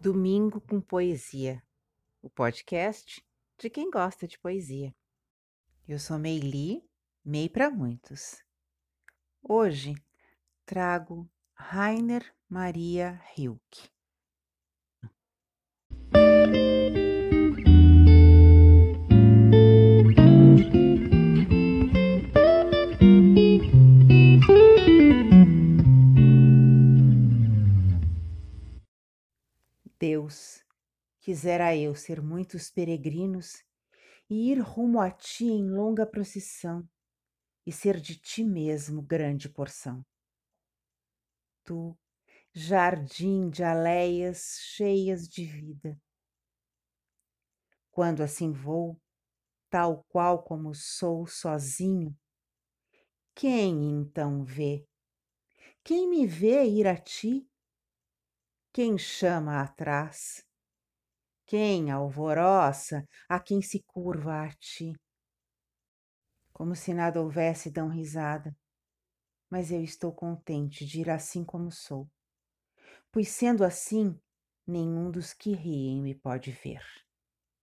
Domingo com Poesia, o podcast de quem gosta de poesia. Eu sou Meili, Mei para muitos. Hoje trago Rainer Maria Rilke. Deus, quisera eu ser muitos peregrinos e ir rumo a ti em longa procissão e ser de ti mesmo grande porção. Tu, jardim de aleias cheias de vida. Quando assim vou, tal qual como sou sozinho, quem então vê? Quem me vê ir a ti? Quem chama atrás? Quem alvoroça a quem se curva a ti? Como se nada houvesse, dão risada. Mas eu estou contente de ir assim como sou, pois sendo assim, nenhum dos que riem me pode ver.